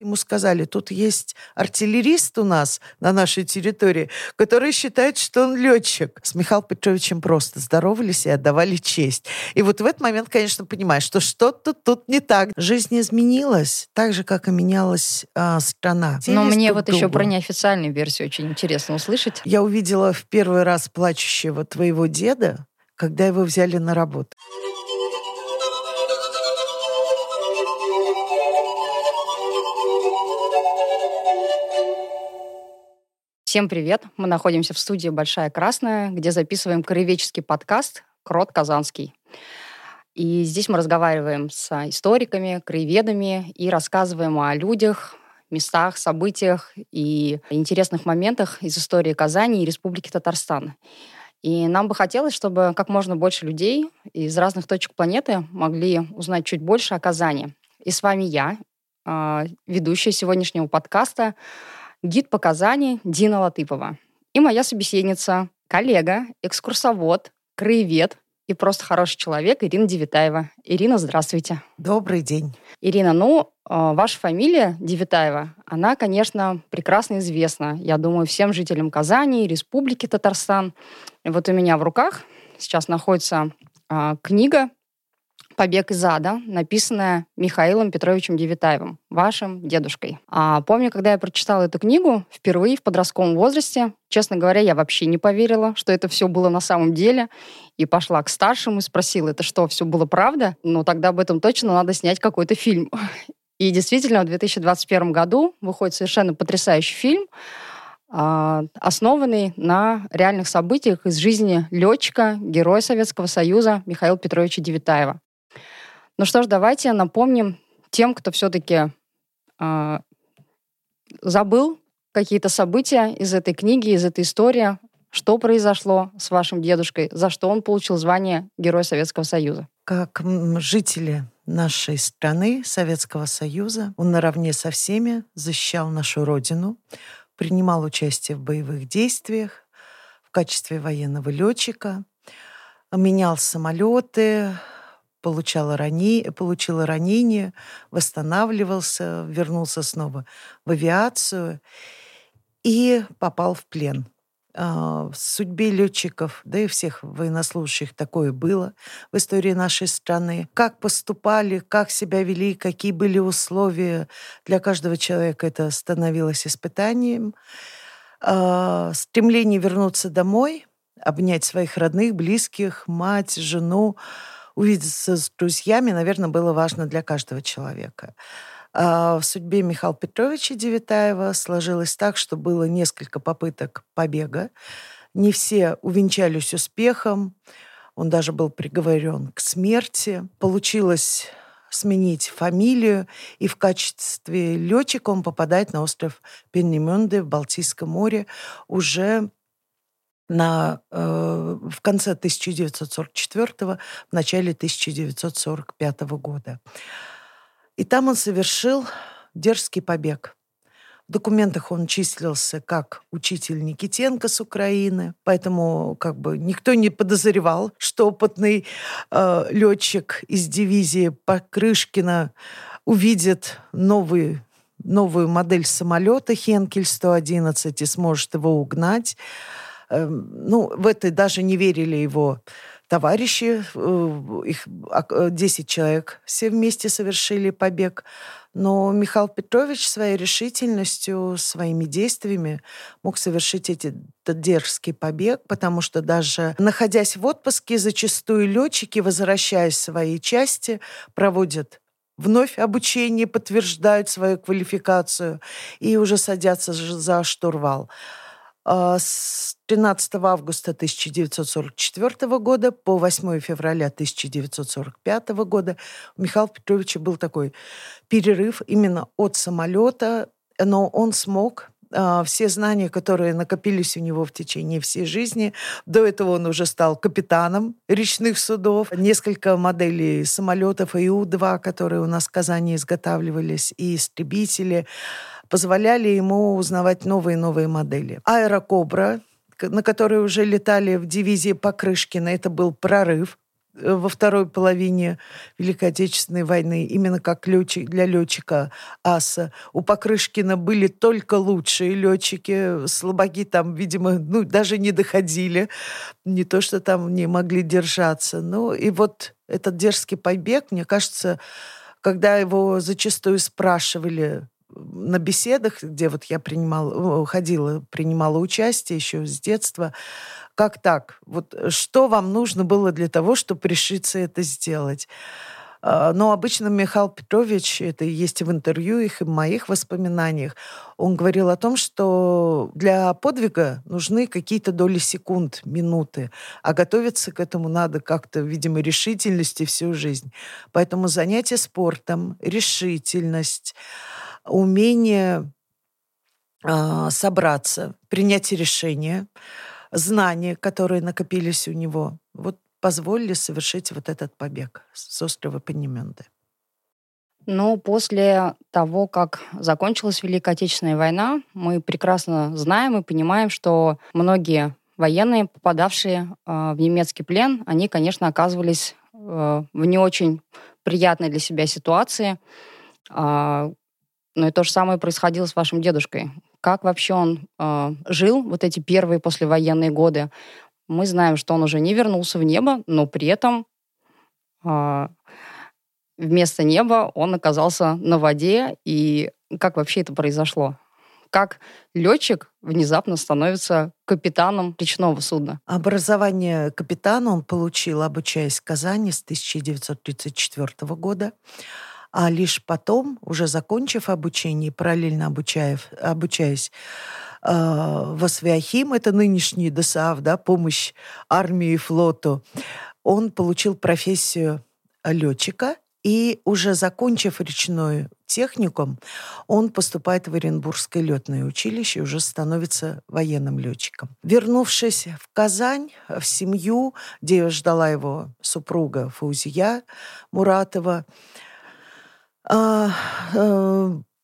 Ему сказали, тут есть артиллерист у нас на нашей территории, который считает, что он летчик. С Михаилом Петровичем просто здоровались и отдавали честь. И вот в этот момент, конечно, понимаешь, что что-то тут не так. Жизнь изменилась, так же, как и менялась а, страна. Но мне вот другу. еще про неофициальную версию очень интересно услышать. Я увидела в первый раз плачущего твоего деда, когда его взяли на работу. Всем привет! Мы находимся в студии «Большая Красная», где записываем краеведческий подкаст «Крот Казанский». И здесь мы разговариваем с историками, краеведами и рассказываем о людях, местах, событиях и интересных моментах из истории Казани и Республики Татарстан. И нам бы хотелось, чтобы как можно больше людей из разных точек планеты могли узнать чуть больше о Казани. И с вами я, а, ведущая сегодняшнего подкаста, гид по Казани Дина Латыпова. И моя собеседница, коллега, экскурсовод, краевед и просто хороший человек Ирина Девитаева. Ирина, здравствуйте. Добрый день. Ирина, ну, а, ваша фамилия Девитаева, она, конечно, прекрасно известна, я думаю, всем жителям Казани, Республики Татарстан. И вот у меня в руках сейчас находится э, книга «Побег из ада», написанная Михаилом Петровичем Девитаевым, вашим дедушкой. А помню, когда я прочитала эту книгу впервые в подростковом возрасте, честно говоря, я вообще не поверила, что это все было на самом деле. И пошла к старшему и спросила, это что, все было правда? Ну, тогда об этом точно надо снять какой-то фильм. И действительно, в 2021 году выходит совершенно потрясающий фильм, а, основанный на реальных событиях из жизни летчика, героя Советского Союза Михаила Петровича Девитаева. Ну что ж, давайте напомним тем, кто все-таки э, а, забыл какие-то события из этой книги, из этой истории, что произошло с вашим дедушкой, за что он получил звание Героя Советского Союза. Как жители нашей страны, Советского Союза, он наравне со всеми защищал нашу родину, принимал участие в боевых действиях в качестве военного летчика, менял самолеты, получал ране... получил ранение, восстанавливался, вернулся снова в авиацию и попал в плен. А, в судьбе летчиков, да и всех военнослужащих такое было в истории нашей страны. Как поступали, как себя вели, какие были условия для каждого человека, это становилось испытанием. А, стремление вернуться домой, обнять своих родных, близких, мать, жену, увидеться с друзьями, наверное, было важно для каждого человека. А в судьбе Михаила Петровича Девитаева сложилось так, что было несколько попыток побега. Не все увенчались успехом. Он даже был приговорен к смерти. Получилось сменить фамилию, и в качестве летчика он попадает на остров Пеннемюнде в Балтийском море уже на, э, в конце 1944 в начале 1945 года. И там он совершил дерзкий побег. В документах он числился как учитель Никитенко с Украины, поэтому как бы никто не подозревал, что опытный э, летчик из дивизии Покрышкина увидит новый новую модель самолета Хенкель-111 и сможет его угнать. Эм, ну, в это даже не верили его товарищи, э, их 10 а, человек все вместе совершили побег. Но Михаил Петрович своей решительностью, своими действиями мог совершить этот дерзкий побег, потому что даже находясь в отпуске, зачастую летчики, возвращаясь в свои части, проводят вновь обучение, подтверждают свою квалификацию и уже садятся за штурвал. А, с 13 августа 1944 года по 8 февраля 1945 года у Михаила Петровича был такой перерыв именно от самолета, но он смог а, все знания, которые накопились у него в течение всей жизни. До этого он уже стал капитаном речных судов. Несколько моделей самолетов ИУ-2, которые у нас в Казани изготавливались, и истребители позволяли ему узнавать новые и новые модели. Аэрокобра, на которой уже летали в дивизии Покрышкина, это был прорыв э, во второй половине Великой Отечественной войны, именно как летчик, для летчика аса. У Покрышкина были только лучшие летчики, слабаки там, видимо, ну, даже не доходили, не то, что там не могли держаться. Ну, и вот этот дерзкий побег, мне кажется, когда его зачастую спрашивали на беседах, где вот я принимала, ходила, принимала участие еще с детства, как так? Вот что вам нужно было для того, чтобы решиться это сделать? А, но обычно Михаил Петрович, это есть и в интервью их, и в моих воспоминаниях, он говорил о том, что для подвига нужны какие-то доли секунд, минуты, а готовиться к этому надо как-то, видимо, решительности всю жизнь. Поэтому занятие спортом, решительность, умение э, собраться, принять решение, знания, которые накопились у него, вот позволили совершить вот этот побег с острова Пенеменды. Но после того, как закончилась Великая Отечественная война, мы прекрасно знаем и понимаем, что многие военные, попадавшие э, в немецкий плен, они, конечно, оказывались э, в не очень приятной для себя ситуации. Ну и то же самое происходило с вашим дедушкой. Как вообще он э, жил вот эти первые послевоенные годы? Мы знаем, что он уже не вернулся в небо, но при этом э, вместо неба он оказался на воде. И как вообще это произошло? Как летчик внезапно становится капитаном речного судна? Образование капитана он получил, обучаясь в Казани с 1934 года а лишь потом, уже закончив обучение, параллельно обучаясь, обучаясь э, в это нынешний ДСАВ, да, помощь армии и флоту, он получил профессию летчика, и уже закончив речной техникум, он поступает в Оренбургское летное училище и уже становится военным летчиком. Вернувшись в Казань, в семью, где ждала его супруга Фаузия Муратова,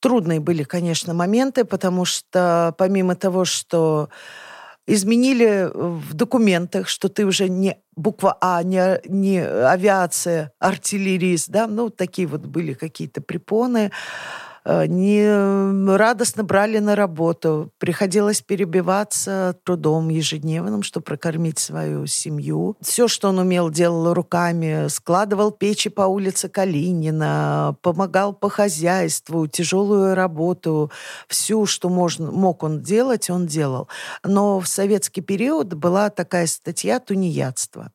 трудные были, конечно, моменты, потому что помимо того, что изменили в документах, что ты уже не буква А, не, не авиация, артиллерист, да, ну, такие вот были какие-то препоны. Э, не радостно брали на работу. Приходилось перебиваться трудом ежедневным, чтобы прокормить свою семью. Все, что он умел, делал руками. Складывал печи по улице Калинина, помогал по хозяйству, тяжелую работу. Всю, что можно, мог он делать, он делал. Но в советский период была такая статья «Тунеядство».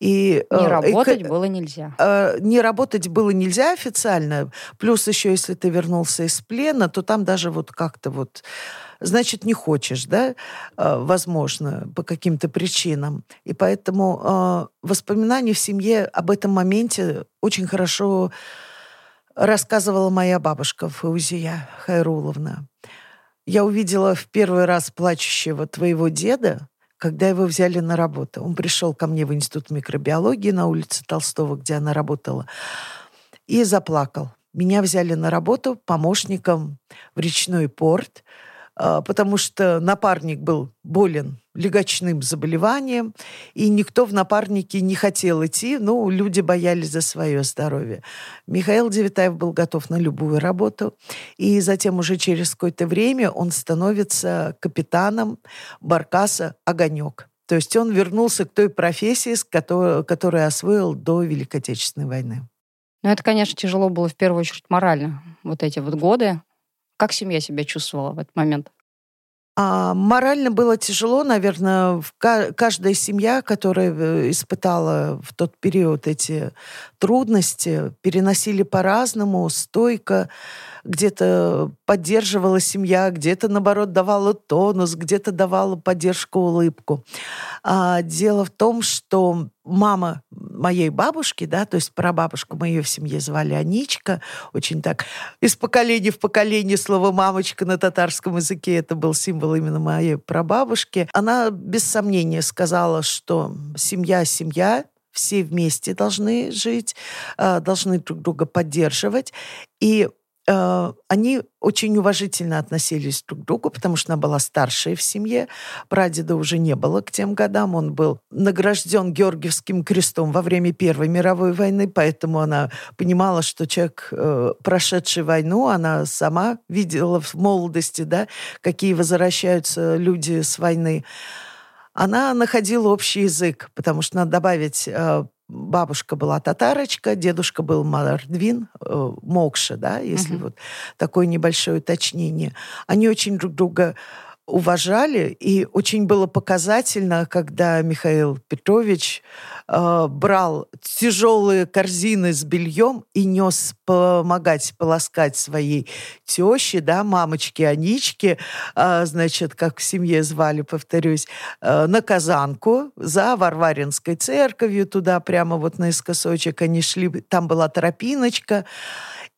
И, не э, работать и, было нельзя. Э, не работать было нельзя официально. Плюс еще, если ты вернулся из плена, то там даже вот как-то вот значит, не хочешь, да, э, возможно, по каким-то причинам. И поэтому воспоминания в семье об этом моменте очень хорошо рассказывала моя бабушка Фаузия Хайруловна. Я увидела в первый раз плачущего твоего деда, когда его взяли на работу. Он пришел ко мне в Институт микробиологии на улице Толстого, где она работала, и заплакал. Меня взяли на работу помощником в речной порт – а, потому что напарник был болен легочным заболеванием, и никто в напарнике не хотел идти, ну, люди боялись за свое здоровье. Михаил Девятаев был готов на любую работу, и затем уже через какое-то время он становится капитаном баркаса «Огонек». То есть он вернулся к той профессии, которую освоил до Великой Отечественной войны. Ну, это, конечно, тяжело было в первую очередь морально, вот эти вот годы. Как семья себя чувствовала в этот момент? А морально было тяжело, наверное, каждая семья, которая э, испытала в тот период эти трудности, переносили по-разному, стойко где-то поддерживала семья, где-то, наоборот, давала тонус, где-то давала поддержку, улыбку. А дело в том, что мама моей бабушки, да, то есть прабабушку мы ее в семье звали Аничка, очень так, из поколения в поколение слово «мамочка» на татарском языке, это был символ именно моей прабабушки. Она без сомнения сказала, что семья – семья, все вместе должны жить, а, должны друг друга поддерживать. И они очень уважительно относились друг к другу, потому что она была старшей в семье. Прадеда уже не было к тем годам. Он был награжден Георгиевским крестом во время Первой мировой войны, поэтому она понимала, что человек, э, прошедший войну, она сама видела в молодости, да, какие возвращаются люди с войны она находила общий язык, потому что надо добавить э, бабушка была татарочка, дедушка был мордвин, э, мокша, да, если uh-huh. вот такое небольшое уточнение. Они очень друг друга уважали, и очень было показательно, когда Михаил Петрович э, брал тяжелые корзины с бельем и нес помогать полоскать своей теще, да, мамочке Аничке, э, значит, как в семье звали, повторюсь, э, на Казанку за Варваринской церковью, туда прямо вот наискосочек они шли, там была тропиночка,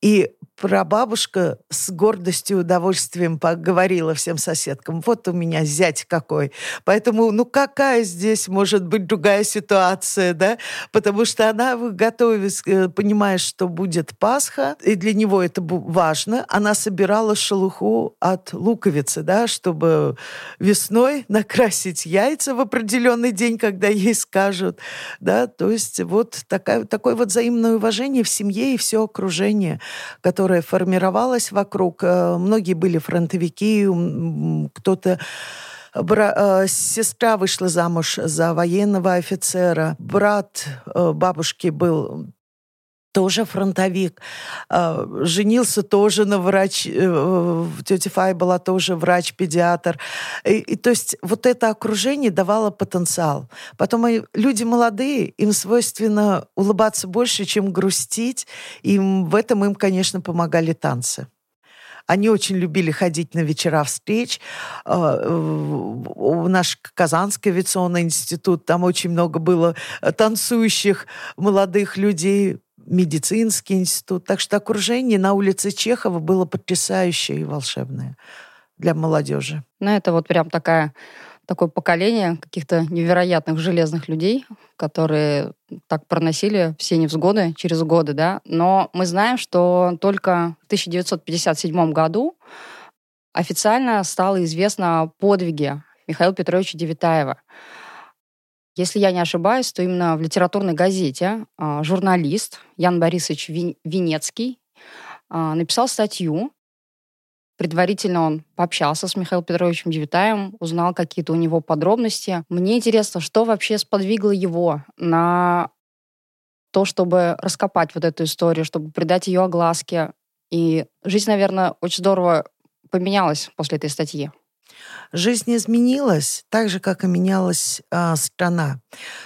и прабабушка с гордостью и удовольствием поговорила всем соседкам. Вот у меня зять какой. Поэтому, ну какая здесь может быть другая ситуация, да? Потому что она, готовясь, э, понимая, что будет Пасха, и для него это важно, она собирала шелуху от луковицы, да, чтобы весной накрасить яйца в определенный день, когда ей скажут, да, то есть вот такая, такое вот взаимное уважение в семье и все окружение, которое которая формировалась вокруг. Э, многие были фронтовики, кто-то Бра- э, сестра вышла замуж за военного офицера. Брат э, бабушки был тоже фронтовик, а, женился тоже на врач, э, тетя Фай была тоже врач-педиатр. И, и, то есть вот это окружение давало потенциал. Потом люди молодые, им свойственно улыбаться больше, чем грустить. И в этом им, конечно, помогали танцы. Они очень любили ходить на вечера встреч. А, у наш Казанский авиационный институт, там очень много было танцующих молодых людей медицинский институт. Так что окружение на улице Чехова было потрясающее и волшебное для молодежи. Ну, это вот прям такая такое поколение каких-то невероятных железных людей, которые так проносили все невзгоды через годы, да. Но мы знаем, что только в 1957 году официально стало известно о подвиге Михаила Петровича Девитаева. Если я не ошибаюсь, то именно в литературной газете а, журналист Ян Борисович Венецкий а, написал статью. Предварительно он пообщался с Михаилом Петровичем Девитаем, узнал какие-то у него подробности. Мне интересно, что вообще сподвигло его на то, чтобы раскопать вот эту историю, чтобы придать ее огласке. И жизнь, наверное, очень здорово поменялась после этой статьи. Жизнь изменилась, так же, как и менялась а, страна.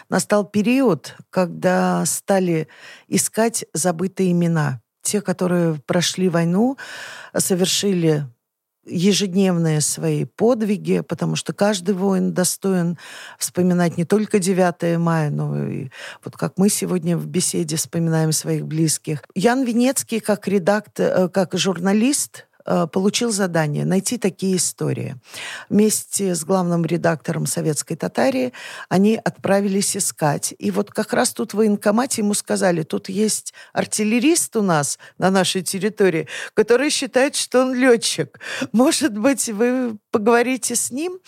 Настал период, когда стали искать забытые имена. Те, которые прошли войну, совершили ежедневные свои подвиги, потому что каждый воин достоин вспоминать не только 9 мая, но и вот как мы сегодня в беседе вспоминаем своих близких. Ян Венецкий, как редактор, э, как журналист, Э, получил задание найти такие истории. Вместе с главным редактором «Советской Татарии» они отправились искать. И вот как раз тут в военкомате ему сказали, тут есть артиллерист у нас на нашей территории, который считает, что он летчик. Может быть, вы поговорите с ним?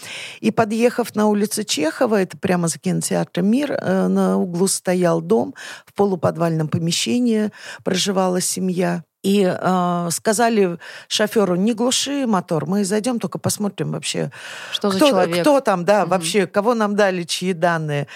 И подъехав на улицу Чехова, это прямо за кинотеатром «Мир», э, на углу стоял дом, в полуподвальном помещении проживала семья. И э, сказали шоферу, не глуши мотор, мы зайдем, только посмотрим вообще, что кто, за человек. кто там, да, угу. вообще, кого нам дали, чьи данные.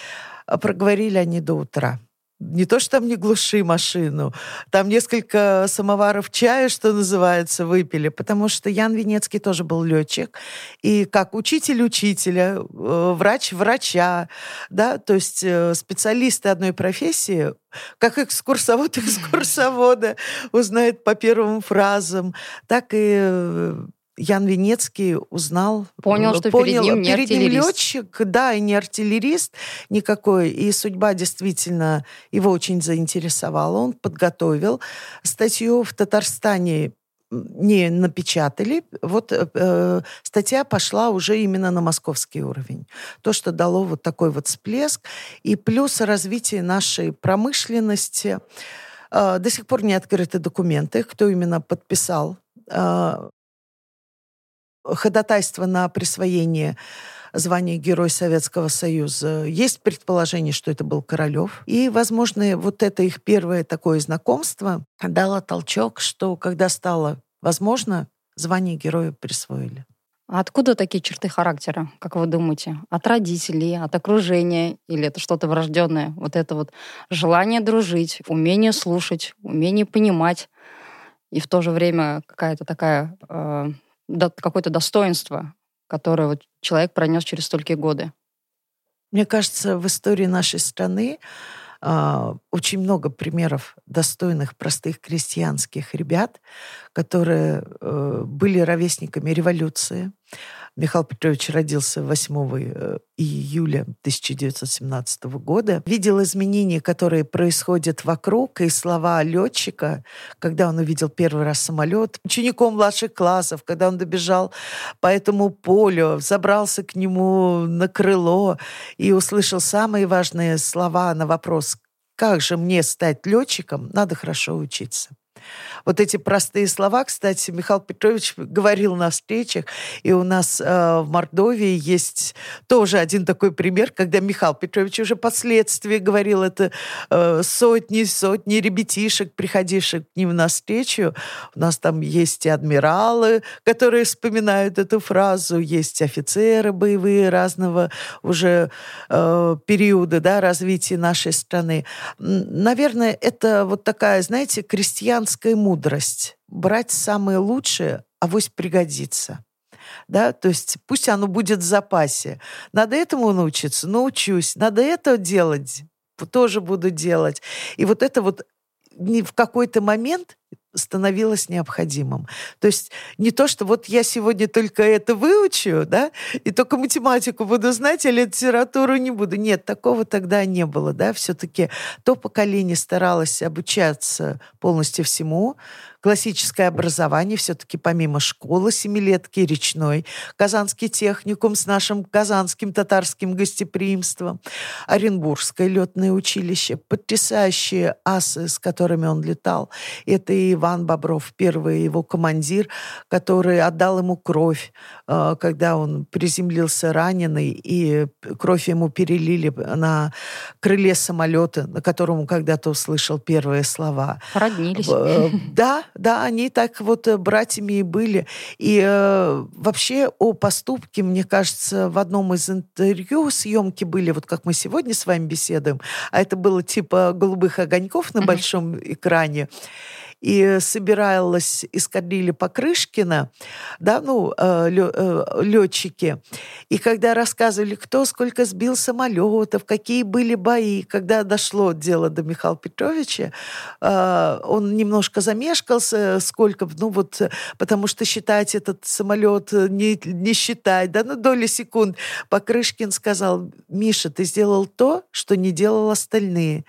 Проговорили они до утра не то, что там не глуши машину, там несколько самоваров чая, что называется, выпили, потому что Ян Венецкий тоже был летчик, и как учитель учителя, э, врач врача, да, то есть э, специалисты одной профессии, как экскурсовод экскурсовода узнает по первым фразам, так и э, Ян Венецкий узнал... Понял, что понял, перед ним не перед артиллерист. ним летчик, да, и не артиллерист никакой. И судьба действительно его очень заинтересовала. Он подготовил статью в Татарстане не напечатали. Вот э, э, статья пошла уже именно на московский уровень. То, что дало вот такой вот всплеск. И плюс развитие нашей промышленности, Э, до сих пор не открыты документы, кто именно подписал э, ходатайство на присвоение звания Герой Советского Союза. Есть предположение, что это был Королев. И, возможно, вот это их первое такое знакомство дало толчок, что когда стало возможно, звание Героя присвоили. А откуда такие черты характера, как вы думаете? От родителей, от окружения или это что-то врожденное? Вот это вот желание дружить, умение слушать, умение понимать и в то же время какая-то такая э, какое-то достоинство, которое вот человек пронес через столькие годы. Мне кажется, в истории нашей страны э, очень много примеров достойных простых крестьянских ребят, которые э, были ровесниками революции, Михаил Петрович родился 8 э, июля 1917 года. Видел изменения, которые происходят вокруг, и слова летчика, когда он увидел первый раз самолет, учеником младших классов, когда он добежал по этому полю, забрался к нему на крыло и услышал самые важные слова на вопрос «Как же мне стать летчиком? Надо хорошо учиться». Вот эти простые слова, кстати, Михаил Петрович говорил на встречах, и у нас э, в Мордовии есть тоже один такой пример, когда Михаил Петрович уже впоследствии говорил это э, сотни, сотни ребятишек, приходивших к ним на встречу. У нас там есть и адмиралы, которые вспоминают эту фразу, есть офицеры боевые разного уже э, периода да, развития нашей страны. Наверное, это вот такая, знаете, крестьянская мудрость. Брать самое лучшее, авось пригодится. Да, то есть пусть оно будет в запасе. Надо этому научиться, научусь. Надо это делать, тоже буду делать. И вот это вот в какой-то момент становилось необходимым. То есть не то, что вот я сегодня только это выучу, да, и только математику буду знать, а литературу не буду. Нет, такого тогда не было, да. Все-таки то поколение старалось обучаться полностью всему, классическое образование, все-таки помимо школы семилетки, речной, Казанский техникум с нашим казанским татарским гостеприимством, Оренбургское летное училище, потрясающие асы, с которыми он летал. Это и Иван Бобров, первый его командир, который отдал ему кровь, э, когда он приземлился раненый, и кровь ему перелили на крыле самолета, на котором он когда-то услышал первые слова. Породнились. Да, да, они так вот э, братьями и были. И э, вообще о поступке, мне кажется, в одном из интервью съемки были, вот как мы сегодня с вами беседуем, а это было типа голубых огоньков на большом экране и собиралась эскадрилья Покрышкина, да, ну, э, летчики. Э, и когда рассказывали, кто сколько сбил самолетов, какие были бои, когда дошло дело до Михаила Петровича, э, он немножко замешкался, сколько, ну вот, потому что считать этот самолет не, не считать, да, ну, доли секунд. Покрышкин сказал, Миша, ты сделал то, что не делал остальные.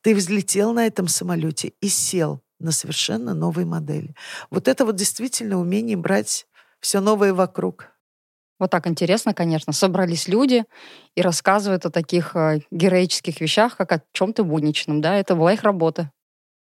Ты взлетел на этом самолете и сел на совершенно новой модели. Вот это вот действительно умение брать все новое вокруг. Вот так интересно, конечно. Собрались люди и рассказывают о таких э, героических вещах, как о чем-то будничном. Да? Это была их работа.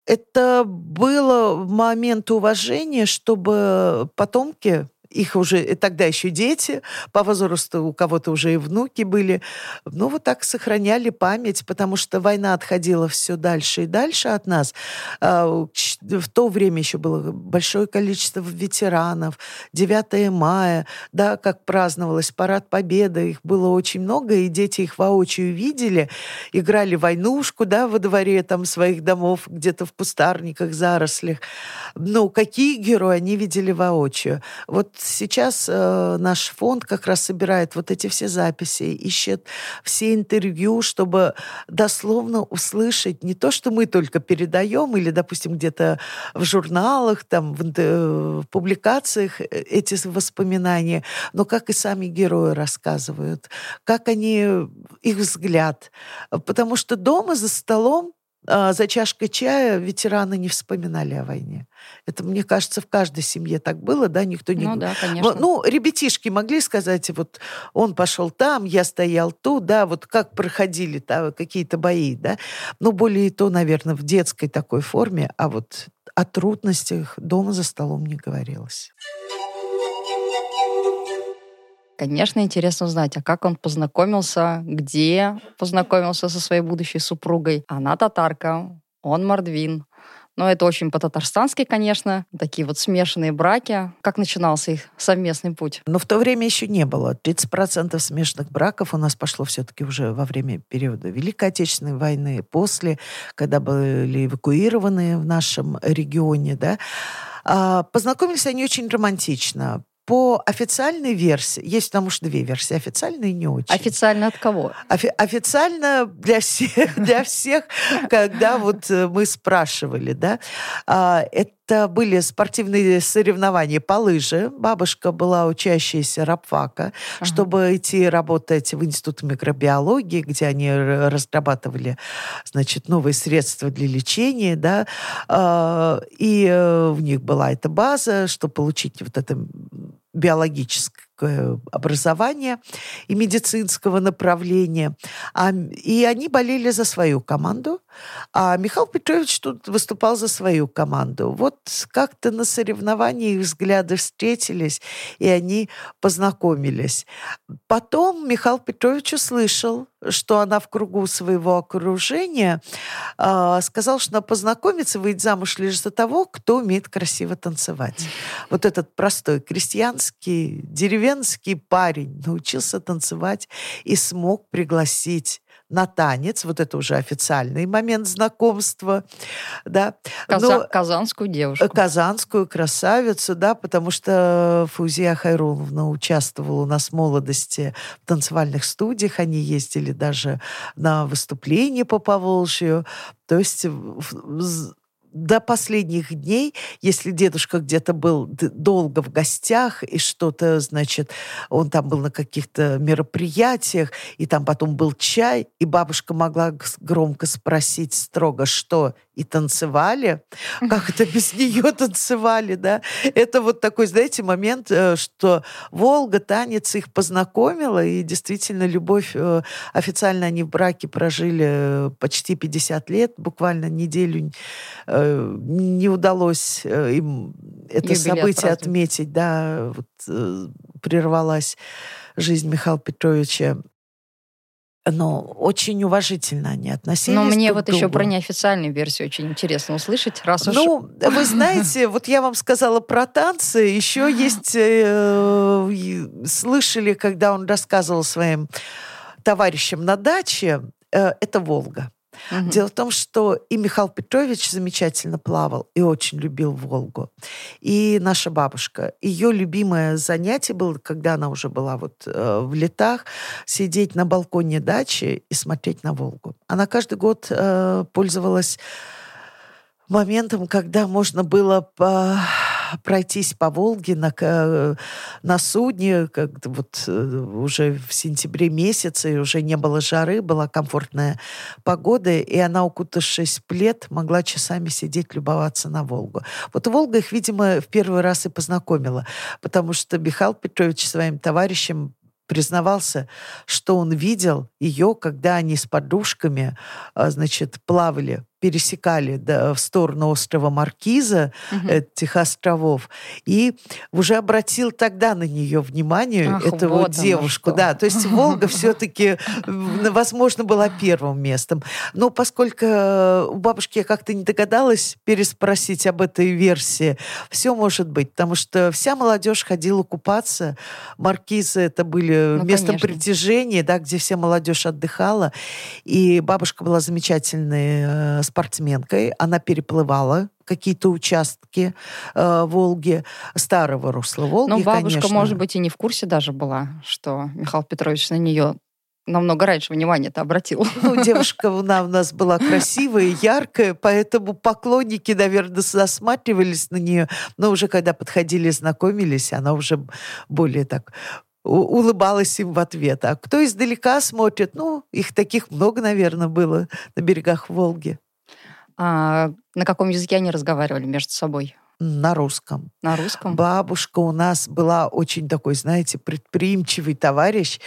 Это было момент уважения, чтобы потомки их уже и тогда еще дети, по возрасту у кого-то уже и внуки были. Ну, вот так сохраняли память, потому что война отходила все дальше и дальше от нас. А, в то время еще было большое количество ветеранов. 9 мая, да, как праздновалось, парад Победы, их было очень много, и дети их воочию видели, играли войнушку, да, во дворе там своих домов, где-то в пустарниках, зарослях. Ну, какие герои они видели воочию. Вот сейчас э, наш фонд как раз собирает вот эти все записи, ищет все интервью, чтобы дословно услышать не то, что мы только передаем или, допустим, где-то в журналах, там, в, в публикациях э, эти воспоминания, но как и сами герои рассказывают, как они, их взгляд. Потому что дома за столом за чашкой чая ветераны не вспоминали о войне. Это, мне кажется, в каждой семье так было, да, никто не... Ну да, конечно. Ну, ребятишки могли сказать, вот он пошел там, я стоял тут, да, вот как проходили да, какие-то бои, да. Ну, более то, наверное, в детской такой форме, а вот о трудностях дома за столом не говорилось. Конечно, интересно узнать, а как он познакомился, где познакомился со своей будущей супругой. Она татарка, он мордвин. Но это очень по-татарстански, конечно. Такие вот смешанные браки. Как начинался их совместный путь? Но в то время еще не было. 30% смешанных браков у нас пошло все-таки уже во время периода Великой Отечественной войны, после, когда были эвакуированы в нашем регионе. Да. А, познакомились они очень романтично. По официальной версии, есть потому что две версии, официальная и не очень. Официально от кого? Офи- официально для всех, для всех, когда вот э, мы спрашивали, да, а, это были спортивные соревнования по лыже. Бабушка была учащаяся рабфака, ага. чтобы идти работать в Институт микробиологии, где они разрабатывали, значит, новые средства для лечения, да, а, и э, в них была эта база, чтобы получить вот это биологическое образование и медицинского направления. И они болели за свою команду, а Михаил Петрович тут выступал за свою команду. Вот как-то на соревновании их взгляды встретились, и они познакомились. Потом Михаил Петрович услышал, что она в кругу своего окружения э, сказал, что она познакомится, выйдет замуж лишь за того, кто умеет красиво танцевать. Вот этот простой крестьянский, деревенский парень научился танцевать и смог пригласить на танец, вот это уже официальный момент знакомства, да. Каза- Но, казанскую девушку. Казанскую красавицу, да, потому что Фузия Хайруловна участвовала у нас в молодости в танцевальных студиях, они ездили даже на выступления по Поволжью, то есть до последних дней, если дедушка где-то был долго в гостях и что-то, значит, он там был на каких-то мероприятиях, и там потом был чай, и бабушка могла громко спросить строго, что и танцевали, как это без нее танцевали, да. Это вот такой, знаете, момент, э, что Волга, танец их познакомила, и действительно любовь, э, официально они в браке прожили э, почти 50 лет, буквально неделю не удалось им это Юбилей событие отметить, да, вот, прервалась жизнь Михаила Петровича но очень уважительно они относились. Но мне друг вот еще про неофициальную версию очень интересно услышать, раз уж... Ну, вы знаете, вот я вам сказала про танцы, еще есть, э, слышали, когда он рассказывал своим товарищам на даче, э, это Волга. Угу. Дело в том, что и Михаил Петрович замечательно плавал и очень любил Волгу. И наша бабушка. Ее любимое занятие было, когда она уже была вот э, в летах, сидеть на балконе дачи и смотреть на Волгу. Она каждый год э, пользовалась моментом, когда можно было по пройтись по Волге на, э, на судне, как вот э, уже в сентябре месяце, и уже не было жары, была комфортная погода, и она, укутавшись в плед, могла часами сидеть, любоваться на Волгу. Вот Волга их, видимо, в первый раз и познакомила, потому что Михаил Петрович своим товарищем признавался, что он видел ее, когда они с подружками, а, значит, плавали пересекали да, в сторону острова Маркиза, угу. этих островов, и уже обратил тогда на нее внимание, Ах, эту вот девушку. Да, то есть Волга все-таки, возможно, была первым местом. Но поскольку э, у бабушки я как-то не догадалась переспросить об этой версии, все может быть, потому что вся молодежь ходила купаться. Маркизы это были ну, местом конечно. притяжения, да, где вся молодежь отдыхала. И бабушка была замечательной э, спортсменкой. Она переплывала какие-то участки э, Волги, старого русла Волги, Но бабушка, конечно. может быть, и не в курсе даже была, что Михаил Петрович на нее намного раньше внимание-то обратил. Ну, девушка она у нас была красивая, яркая, поэтому поклонники, наверное, засматривались на нее. Но уже когда подходили, знакомились, она уже более так улыбалась им в ответ. А кто издалека смотрит, ну, их таких много, наверное, было на берегах Волги. А на каком языке они разговаривали между собой? на русском. На русском? Бабушка у нас была очень такой, знаете, предприимчивый товарищ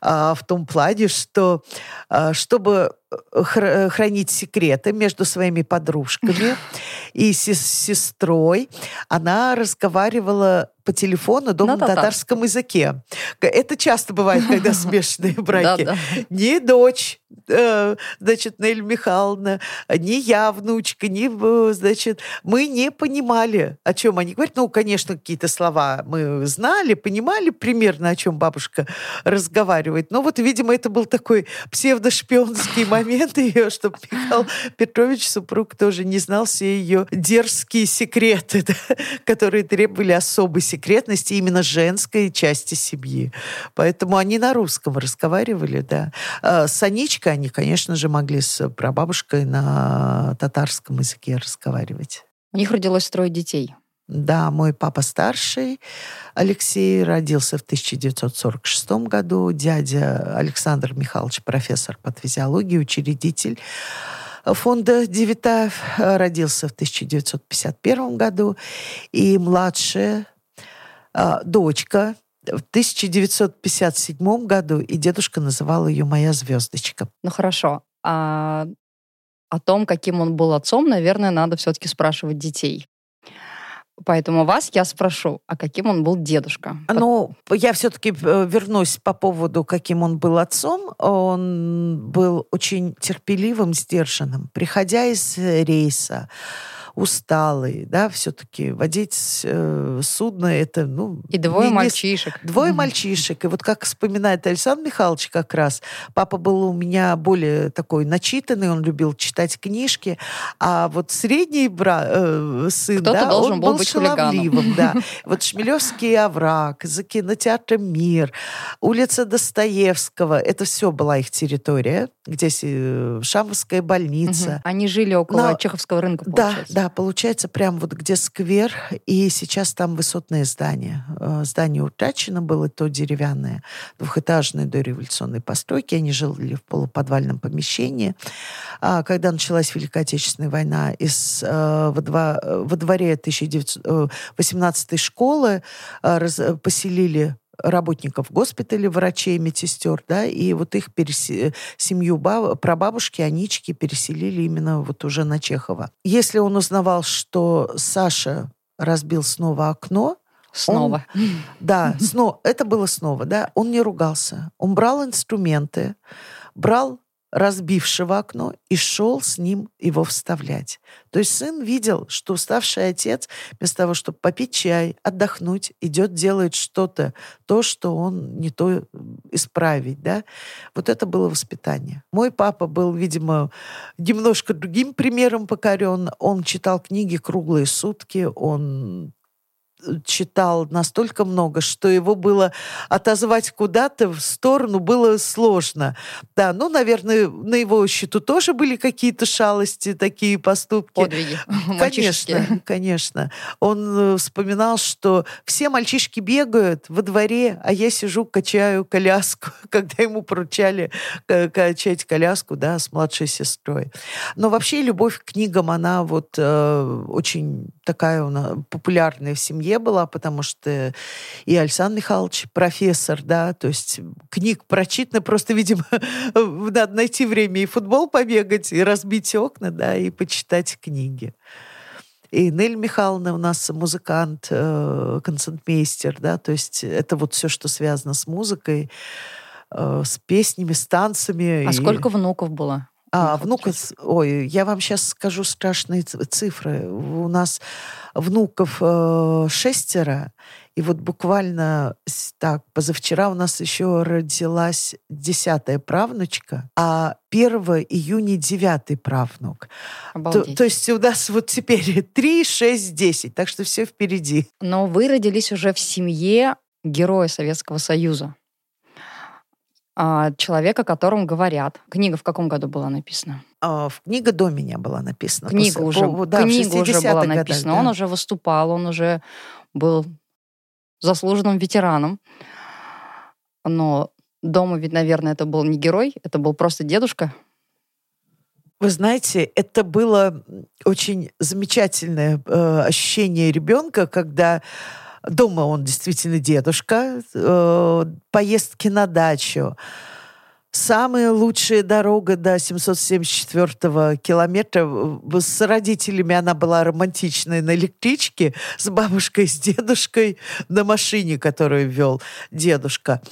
а, в том плане, что а, чтобы э, хранить секреты между своими подружками и сестрой, она разговаривала по телефону дома на, на татарском языке. Это часто бывает, когда смешанные браки. Не дочь, э, значит, Нель Михайловна, не я, внучка, не, значит, мы не понимали, о чем они говорят. Ну, конечно, какие-то слова мы знали, понимали примерно, о чем бабушка разговаривает. Но вот, видимо, это был такой псевдошпионский момент ее, чтобы Михаил Петрович, супруг, тоже не знал все ее дерзкие секреты, которые требовали особой секретности именно женской части семьи. Поэтому они на русском разговаривали, да. А с Аничкой они, конечно же, могли с прабабушкой на татарском языке разговаривать. У них родилось трое детей. Да, мой папа старший, Алексей, родился в 1946 году. Дядя Александр Михайлович, профессор по физиологии, учредитель фонда Девитаев, родился в 1951 году. И младшая дочка в 1957 году, и дедушка называл ее «моя звездочка». Ну хорошо. А о том, каким он был отцом, наверное, надо все-таки спрашивать детей. Поэтому вас я спрошу, а каким он был дедушка? Ну, я все-таки э, вернусь по поводу, каким он был отцом. Он был очень терпеливым, сдержанным. Приходя из рейса, усталый, да, все-таки водить э, судно это, ну... И двое не, мальчишек. Двое mm-hmm. мальчишек. И вот как вспоминает Александр Михайлович как раз, папа был у меня более такой начитанный, он любил читать книжки, а вот средний бра, э, сын, Кто-то да, должен он был, был быть шаловливым, да. Вот Шмелевский овраг, за кинотеатром «Мир», улица Достоевского, это все была их территория, где э, Шамовская больница. Угу. Они жили около Но, Чеховского рынка, получается. Да, да, получается, прям вот где сквер, и сейчас там высотное здание. Э, здание утрачено было, то деревянное, двухэтажное до революционной постройки. Они жили в полуподвальном помещении. А когда началась Великая Отечественная война, из, э, во, во дворе 1918 школы поселили работников госпиталя, врачей, медсестер, да, и вот их перес... семью баб... прабабушки, Анички переселили именно вот уже на Чехова. Если он узнавал, что Саша разбил снова окно, Снова. Он, да, снова. Это было снова, да. Он не ругался. Он брал инструменты, брал разбившего окно и шел с ним его вставлять. То есть сын видел, что уставший отец вместо того, чтобы попить чай, отдохнуть, идет, делает что-то, то, что он не то исправить. Да? Вот это было воспитание. Мой папа был, видимо, немножко другим примером покорен. Он читал книги круглые сутки, он читал настолько много, что его было отозвать куда-то в сторону было сложно. Да, ну, наверное, на его счету тоже были какие-то шалости, такие поступки. Подвиги. Конечно, конечно. Он э, вспоминал, что все мальчишки бегают во дворе, а я сижу, качаю коляску, когда ему поручали э, качать коляску, да, с младшей сестрой. Но вообще любовь к книгам, она вот э, очень такая у нас популярная в семье семье была, потому что и Александр Михайлович профессор, да, то есть книг прочитано, просто, видимо, надо найти время и футбол побегать, и разбить окна, да, и почитать книги. И Нель Михайловна у нас музыкант, э, концертмейстер, да, то есть это вот все, что связано с музыкой, э, с песнями, с танцами. А и... сколько внуков было? А, внуков, ой, я вам сейчас скажу страшные цифры. У нас внуков э, шестеро, и вот буквально так, позавчера у нас еще родилась десятая правнучка, а 1 июня девятый правнук. То, то есть у нас вот теперь 3, 6, 10, так что все впереди. Но вы родились уже в семье героя Советского Союза. А, человека, о котором говорят. Книга в каком году была написана? А, книга до меня была написана. Книга, уже, по, да, книга уже была написана. да. Он уже выступал, он уже был заслуженным ветераном. Но дома ведь, наверное, это был не герой, это был просто дедушка. Вы знаете, это было очень замечательное э, ощущение ребенка, когда дома он действительно дедушка, э, поездки на дачу, Самая лучшая дорога до 774 километра. С родителями она была романтичная на электричке, с бабушкой, с дедушкой на машине, которую вел дедушка.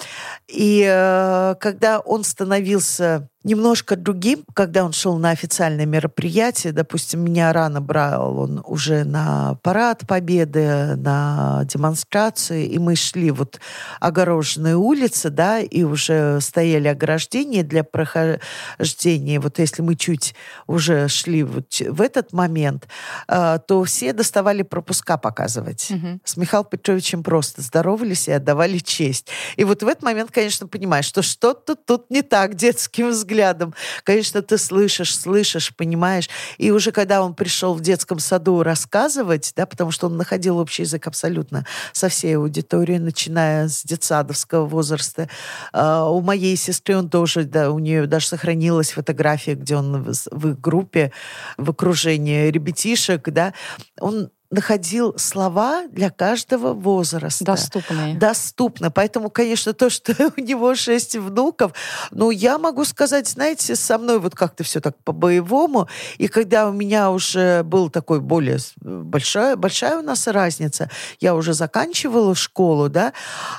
И э, когда он становился немножко другим, когда он шел на официальное мероприятие. Допустим, меня рано брал он уже на парад Победы, на демонстрации, и мы шли вот огороженные улицы, да, и уже стояли ограждения для прохождения. Вот если мы чуть уже шли вот в этот момент, э, то все доставали пропуска показывать. Угу. С Михаилом Петровичем просто здоровались и отдавали честь. И вот в этот момент, конечно, понимаешь, что что-то тут не так детским взглядом взглядом. Конечно, ты слышишь, слышишь, понимаешь. И уже когда он пришел в детском саду рассказывать, да, потому что он находил общий язык абсолютно со всей аудиторией, начиная с детсадовского возраста. Uh, у моей сестры он тоже, да, у нее даже сохранилась фотография, где он в их группе, в окружении ребятишек, да, он находил слова для каждого возраста. Доступные. Доступно. Поэтому, конечно, то, что у него шесть внуков, ну, я могу сказать, знаете, со мной вот как-то все так по-боевому. И когда у меня уже был такой более большая, большая у нас разница, я уже заканчивала школу, да,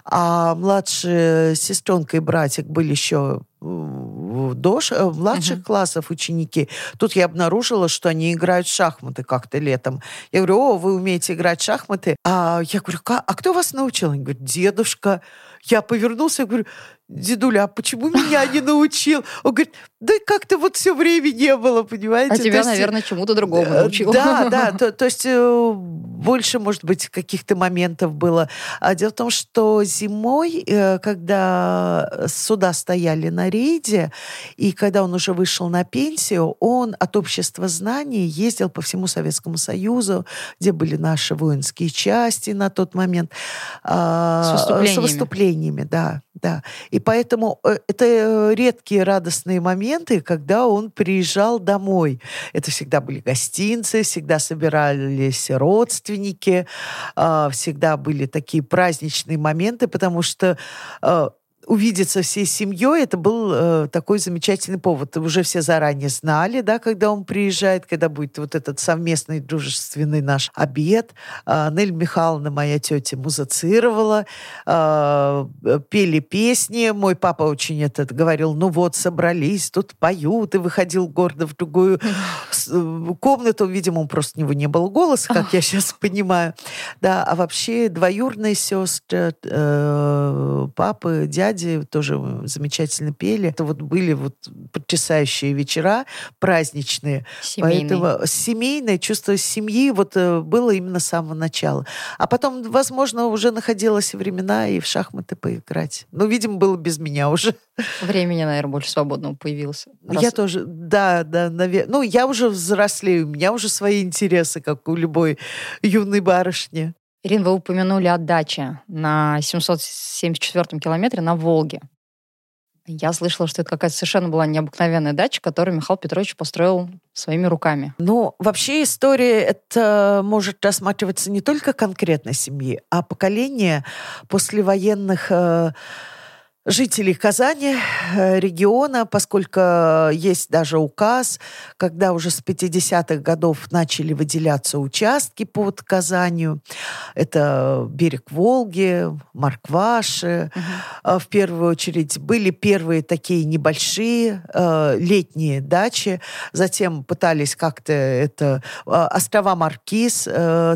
а младшая сестренка и братик были еще до э, младших uh-huh. классов ученики. Тут я обнаружила, что они играют в шахматы как-то летом. Я говорю, о, вы умеете играть в шахматы? А я говорю, а кто вас научил? Они говорят, дедушка. Я повернулся, я говорю, дедуля, а почему меня не научил? Он говорит, да как-то вот все время не было, понимаете? А тебя, есть, наверное, чему-то другому э, научил. Да, да, то, то есть э, больше, может быть, каких-то моментов было. А дело в том, что зимой, э, когда суда стояли на рейде, и когда он уже вышел на пенсию, он от общества знаний ездил по всему Советскому Союзу, где были наши воинские части на тот момент. А, с выступлениями. С выступлениями, да да. И поэтому э, это э, редкие радостные моменты, когда он приезжал домой. Это всегда были гостинцы, всегда собирались родственники, а, всегда были такие праздничные моменты, потому что э, увидеться всей семьей, это был э, такой замечательный повод. Уже все заранее знали, да, когда он приезжает, когда будет вот этот совместный дружественный наш обед. Э, Нель Михайловна, моя тетя, музицировала, э, пели песни. Мой папа очень этот говорил, ну вот, собрались, тут поют, и выходил гордо в другую э, комнату. Видимо, он просто у него не было голоса, как я сейчас понимаю. Да, а вообще двоюрные сестры, э, папы, дяди, эстраде тоже замечательно пели. Это вот были вот потрясающие вечера праздничные. Семейные. Поэтому семейное чувство семьи вот э, было именно с самого начала. А потом, возможно, уже находилась времена и в шахматы поиграть. Ну, видимо, было без меня уже. Времени, наверное, больше свободного появилось. Раз... Я тоже, да, да, наверное. Ну, я уже взрослею, у меня уже свои интересы, как у любой юной барышни. Ирина, вы упомянули о даче на 774 километре на Волге. Я слышала, что это какая-то совершенно была необыкновенная дача, которую Михаил Петрович построил своими руками. Ну, вообще история это может рассматриваться не только конкретно семьи, а поколение послевоенных э, жителей Казани, э, региона, поскольку есть даже указ, когда уже с 50-х годов начали выделяться участки под Казанью. Это берег Волги, Маркваши. Угу. В первую очередь были первые такие небольшие э, летние дачи. Затем пытались как-то это... Острова Маркиз,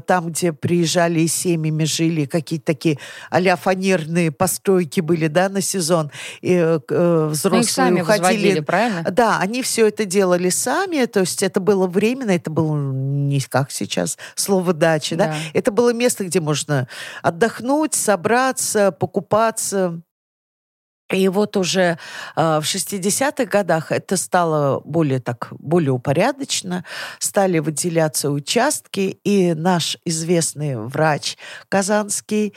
там, где приезжали и семьями жили, какие-то такие а фанерные постройки были, да, на сезон сезон и, э, э взрослые сами уходили. правильно? Да, они все это делали сами, то есть это было временно, это было не как сейчас слово дача, да. да? Это было место, где можно отдохнуть, собраться, покупаться. И вот уже э, в 60-х годах это стало более так, более упорядочено, стали выделяться участки, и наш известный врач казанский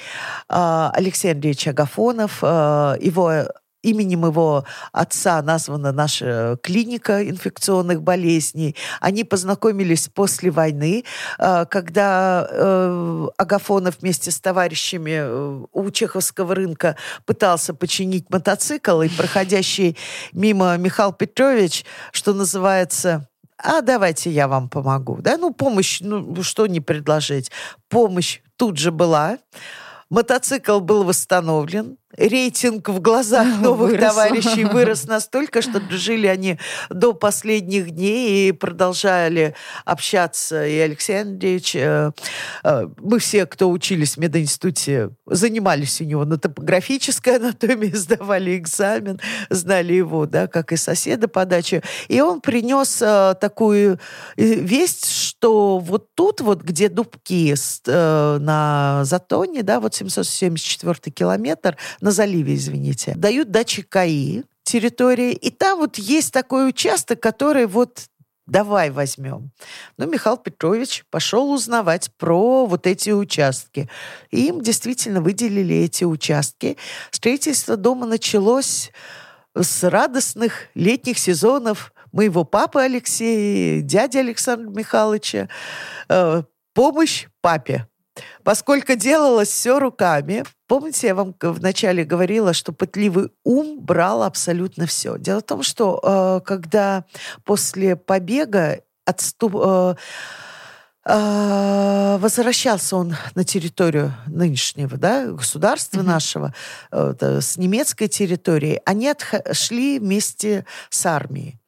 э, Алексей Андреевич Агафонов, э, его именем его отца названа наша клиника инфекционных болезней. Они познакомились после войны, э, когда э, Агафонов вместе с товарищами э, у Чеховского рынка пытался починить мотоцикл, и проходящий мимо Михаил Петрович, что называется, а давайте я вам помогу. Да, ну помощь, ну что не предложить. Помощь тут же была. Мотоцикл был восстановлен, рейтинг в глазах новых Вырос. товарищей вырос настолько, что жили они до последних дней и продолжали общаться. И Алексей Андреевич, э, э, мы все, кто учились в мединституте, занимались у него на топографической анатомии, сдавали экзамен, знали его, да, как и соседа по даче. И он принес э, такую весть, что вот тут вот, где дубки на Затоне, да, вот 774 километр, на заливе, извините, дают дачи КАИ территории, и там вот есть такой участок, который вот давай возьмем. Ну, Михаил Петрович пошел узнавать про вот эти участки. И им действительно выделили эти участки. Строительство дома началось с радостных летних сезонов моего папы Алексея, дяди Александра Михайловича. Э, помощь папе Поскольку делалось все руками, помните, я вам вначале говорила, что пытливый ум брал абсолютно все. Дело в том, что э, когда после побега отступ... Э, э, возвращался он на территорию нынешнего да, государства mm-hmm. нашего, э, с немецкой территории, они отшли вместе с армией.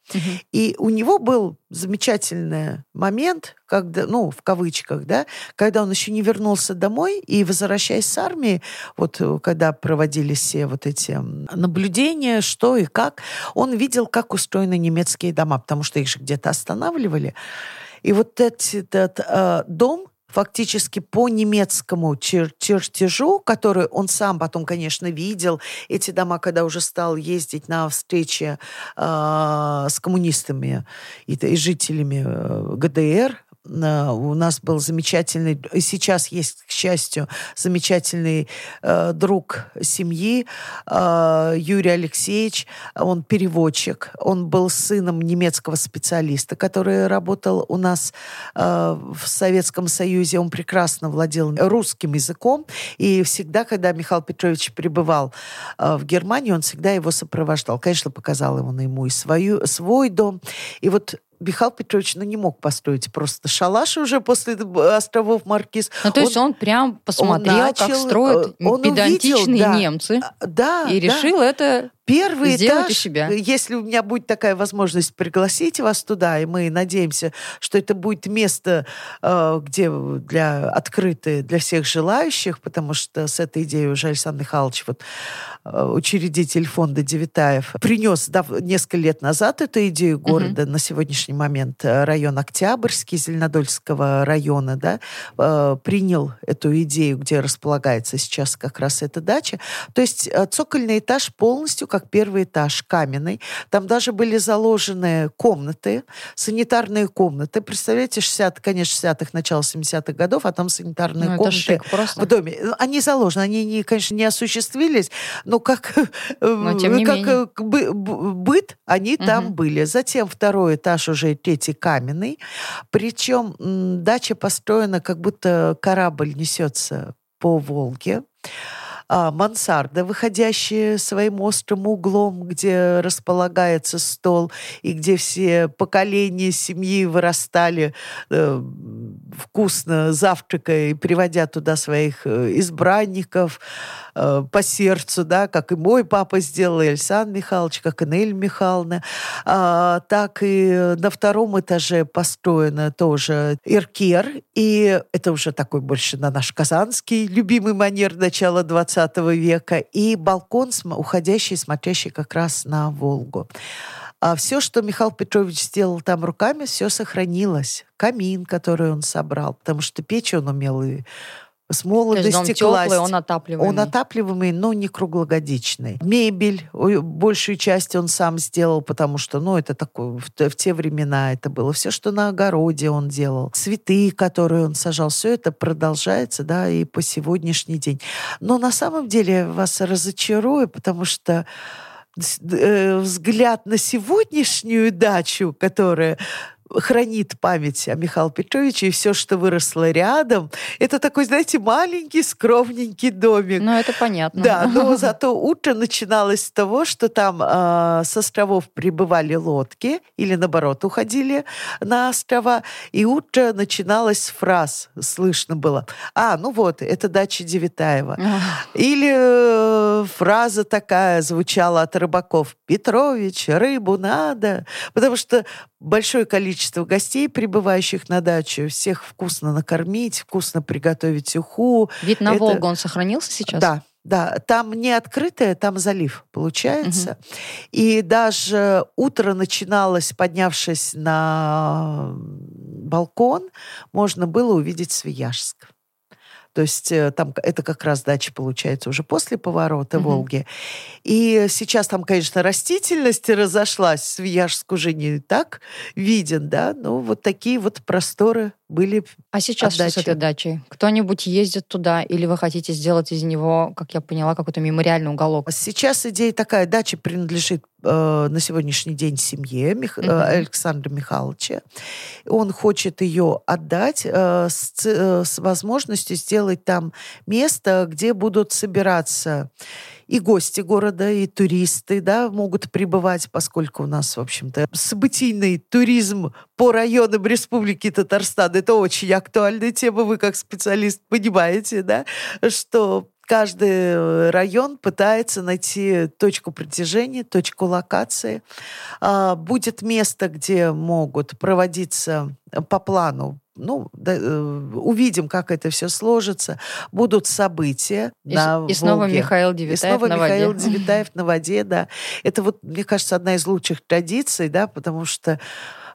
И у него был замечательный момент, когда, ну, в кавычках, да, когда он еще не вернулся домой и, возвращаясь с армии, вот э, когда проводились все вот эти наблюдения, что и как, он видел, как устроены немецкие дома, потому что их же где-то останавливали. И вот этот, этот э, дом, фактически по немецкому чер чертежу, который он сам потом, конечно, видел, эти дома, когда уже стал ездить на встречи э, с коммунистами и, и жителями э, ГДР, у нас был замечательный, и сейчас есть, к счастью, замечательный э, друг семьи э, Юрий Алексеевич. Он переводчик. Он был сыном немецкого специалиста, который работал у нас э, в Советском Союзе. Он прекрасно владел русским языком. И всегда, когда Михаил Петрович пребывал э, в Германии, он всегда его сопровождал. Конечно, показал он ему и свою, свой дом. И вот Михаил Петрович ну, не мог построить просто шалаш уже после островов Маркиз. Ну, то он, есть он прям посмотрел, он начал, как строят э, он педантичные увидел, да, немцы. Да, и решил да. это Первый Сделайте этаж, себя. если у меня будет такая возможность пригласить вас туда, и мы надеемся, что это будет место, э, где для открытое для всех желающих, потому что с этой идеей уже Александр Михайлович, вот, э, учредитель фонда Девитаев, принес да, несколько лет назад эту идею города, угу. на сегодняшний момент э, район Октябрьский, Зеленодольского района, да, принял эту идею, где располагается сейчас как раз эта дача. То есть цокольный этаж полностью как первый этаж, каменный. Там даже были заложены комнаты, санитарные комнаты. Представляете, 60, конечно, 60-х, начало 70-х годов, а там санитарные ну, комнаты в доме. Они заложены, они, не, конечно, не осуществились, но как, но, тем не как менее. быт они угу. там были. Затем второй этаж уже третий каменный. Причем дача построена, как будто корабль несется по Волге а, мансарда, выходящая своим острым углом, где располагается стол и где все поколения семьи вырастали э, вкусно завтракая и приводя туда своих э, избранников э, по сердцу, да, как и мой папа сделал, и Александр Михайлович, как и Нель Михайловна. А, так и на втором этаже построено тоже Иркер, и это уже такой больше на наш казанский любимый манер начала 20 века, и балкон, уходящий, смотрящий как раз на Волгу. А все, что Михаил Петрович сделал там руками, все сохранилось. Камин, который он собрал, потому что печь он умел и с молодости То есть дом теплый, он отапливаемый. Он отапливаемый, но не круглогодичный. Мебель, большую часть он сам сделал, потому что, ну, это такое, в, в те времена это было. Все, что на огороде он делал. Цветы, которые он сажал, все это продолжается, да, и по сегодняшний день. Но на самом деле вас разочарую, потому что взгляд на сегодняшнюю дачу, которая хранит память о Михаиле Петровиче, и все, что выросло рядом, это такой, знаете, маленький, скромненький домик. Ну, это понятно. Да, но зато утро начиналось с того, что там э, с островов прибывали лодки, или наоборот, уходили на острова, и утро начиналось с фраз, слышно было. А, ну вот, это дача Девитаева. Или э, фраза такая звучала от рыбаков. Петрович, рыбу надо. Потому что большое количество гостей, прибывающих на дачу, всех вкусно накормить, вкусно приготовить уху. Вид на Это... Волгу, он сохранился сейчас? Да, да, там не открытое, там залив получается. Угу. И даже утро начиналось, поднявшись на балкон, можно было увидеть Свияжск. То есть э, там это как раз дача получается уже после поворота mm-hmm. Волги. И сейчас там, конечно, растительность разошлась. Свияжск уже не так виден, да, но вот такие вот просторы были А сейчас что с этой дачей? Кто-нибудь ездит туда или вы хотите сделать из него, как я поняла, какой-то мемориальный уголок? Сейчас идея такая, дача принадлежит э, на сегодняшний день семье Мих... mm-hmm. Александра Михайловича. Он хочет ее отдать э, с, э, с возможностью сделать там место, где будут собираться и гости города, и туристы, да, могут прибывать, поскольку у нас, в общем-то, событийный туризм по районам Республики Татарстан, это очень актуальная тема, вы как специалист понимаете, да, что каждый район пытается найти точку притяжения, точку локации. А, будет место, где могут проводиться по плану ну, да, э, увидим, как это все сложится. Будут события и, на И снова Волге. Михаил Девитаев и снова на Михаил воде. Девитаев на воде, да. Это вот, мне кажется, одна из лучших традиций, да, потому что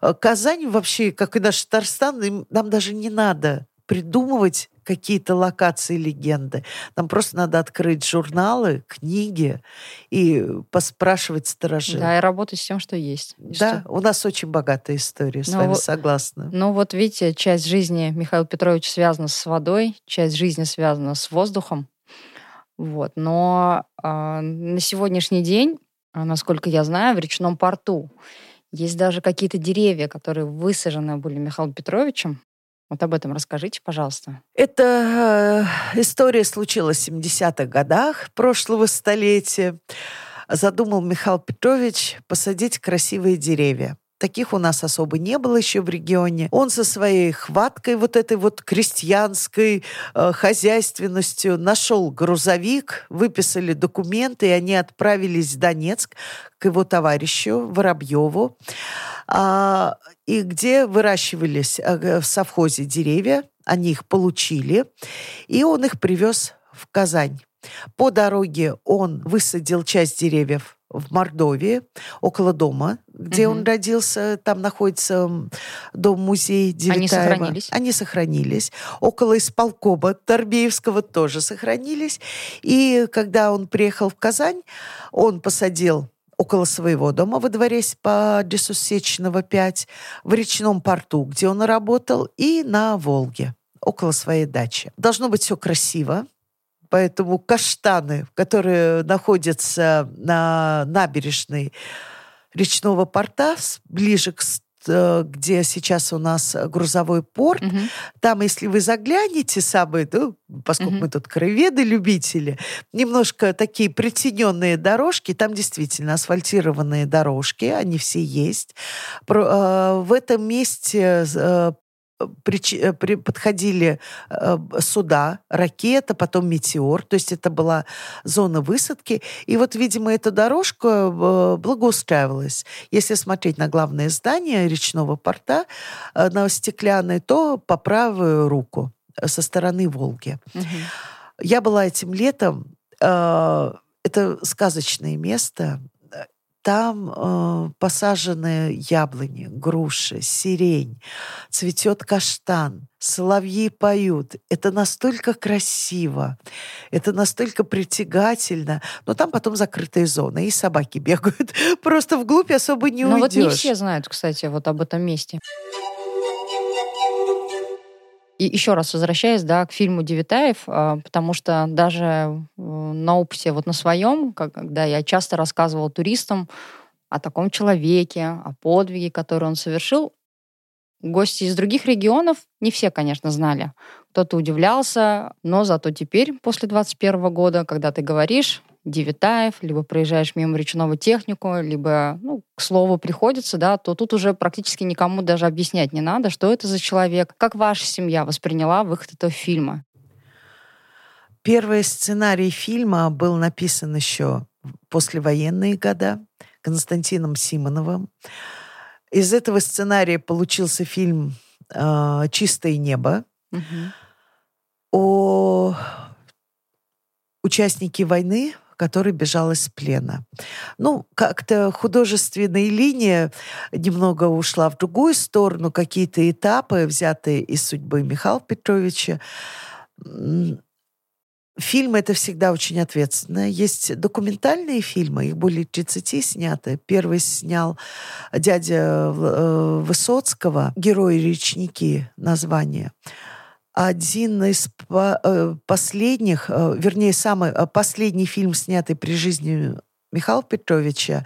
э, Казань вообще, как и наш Татарстан, нам даже не надо придумывать какие-то локации легенды. Нам просто надо открыть журналы, книги и поспрашивать сторожей. Да, и работать с тем, что есть. Да, что... у нас очень богатая история, с ну, вами вот, согласна. Ну вот видите, часть жизни Михаила Петровича связана с водой, часть жизни связана с воздухом. Вот. Но э, на сегодняшний день, насколько я знаю, в речном порту есть даже какие-то деревья, которые высажены были Михаилом Петровичем. Вот об этом расскажите, пожалуйста. Эта э, история случилась в 70-х годах прошлого столетия. Задумал Михаил Петрович посадить красивые деревья. Таких у нас особо не было еще в регионе. Он со своей хваткой вот этой вот крестьянской э, хозяйственностью нашел грузовик, выписали документы, и они отправились в Донецк к его товарищу Воробьеву а, и где выращивались а, в совхозе деревья, они их получили, и он их привез в Казань. По дороге он высадил часть деревьев в Мордовии, около дома, где угу. он родился. Там находится дом-музей Девятаева. Они сохранились? Они сохранились. Около исполкома Торбеевского тоже сохранились. И когда он приехал в Казань, он посадил около своего дома во дворе по адресу Сеченова 5, в речном порту, где он работал, и на Волге, около своей дачи. Должно быть все красиво, поэтому каштаны, которые находятся на набережной речного порта, ближе к Э, где сейчас у нас грузовой порт, угу. там, если вы заглянете самые, ну, поскольку угу. мы тут краеведы, любители, немножко такие притененные дорожки, там действительно асфальтированные дорожки, они все есть. Э, в этом месте э, при, э, при, подходили э, суда, ракета, потом метеор, то есть это была зона высадки. И вот, видимо, эта дорожка э, благоустраивалась. Если смотреть на главное здание речного порта, э, на стеклянное, то по правую руку э, со стороны Волги. Угу. Я была этим летом. Э, это сказочное место. Там э, посажены яблони, груши, сирень, цветет каштан, соловьи поют. Это настолько красиво, это настолько притягательно. Но там потом закрытая зона, и собаки бегают. Просто вглубь особо не Но уйдешь. вот не все знают, кстати, вот об этом месте. И еще раз возвращаясь да, к фильму Девитаев, а, потому что даже э, на опыте, вот на своем, когда я часто рассказывала туристам о таком человеке, о подвиге, который он совершил, гости из других регионов не все, конечно, знали. Кто-то удивлялся, но зато теперь, после 21 года, когда ты говоришь Девитаев, либо проезжаешь мимо речного технику, либо, ну, к слову, приходится, да, то тут уже практически никому даже объяснять не надо, что это за человек, как ваша семья восприняла выход этого фильма. Первый сценарий фильма был написан еще послевоенные года Константином Симоновым. Из этого сценария получился фильм э, «Чистое небо» угу. о участнике войны, который бежал из плена. Ну, как-то художественная линия немного ушла в другую сторону, какие-то этапы, взятые из судьбы Михаила Петровича. Фильмы — это всегда очень ответственно. Есть документальные фильмы, их более 30 сняты. Первый снял дядя э, Высоцкого «Герои-речники» название. Один из э, последних, э, вернее, самый последний фильм, снятый при жизни Михаила Петровича,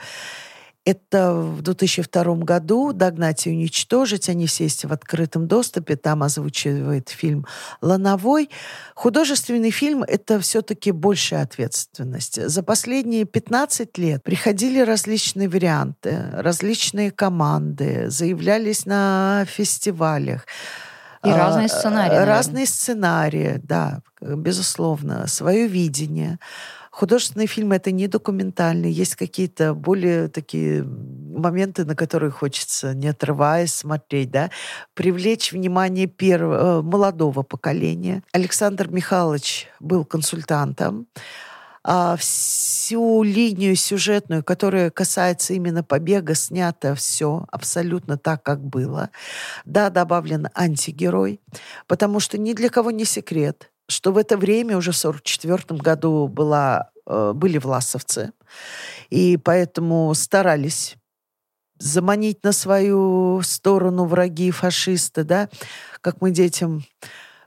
это в 2002 году «Догнать и уничтожить». Они все есть в открытом доступе. Там озвучивает фильм «Лановой». Художественный фильм — это все-таки большая ответственность. За последние 15 лет приходили различные варианты, различные команды, заявлялись на фестивалях. И разные сценарии. Наверное. Разные сценарии, да, безусловно. Свое видение. Художественный фильм — это не документальный. Есть какие-то более такие моменты, на которые хочется, не отрываясь, смотреть, да, привлечь внимание первого, э, молодого поколения. Александр Михайлович был консультантом. А всю линию сюжетную, которая касается именно побега, снято все абсолютно так, как было. Да, добавлен антигерой, потому что ни для кого не секрет, что в это время, уже в 1944 году, была, э, были власовцы, и поэтому старались заманить на свою сторону враги фашисты, да, как мы детям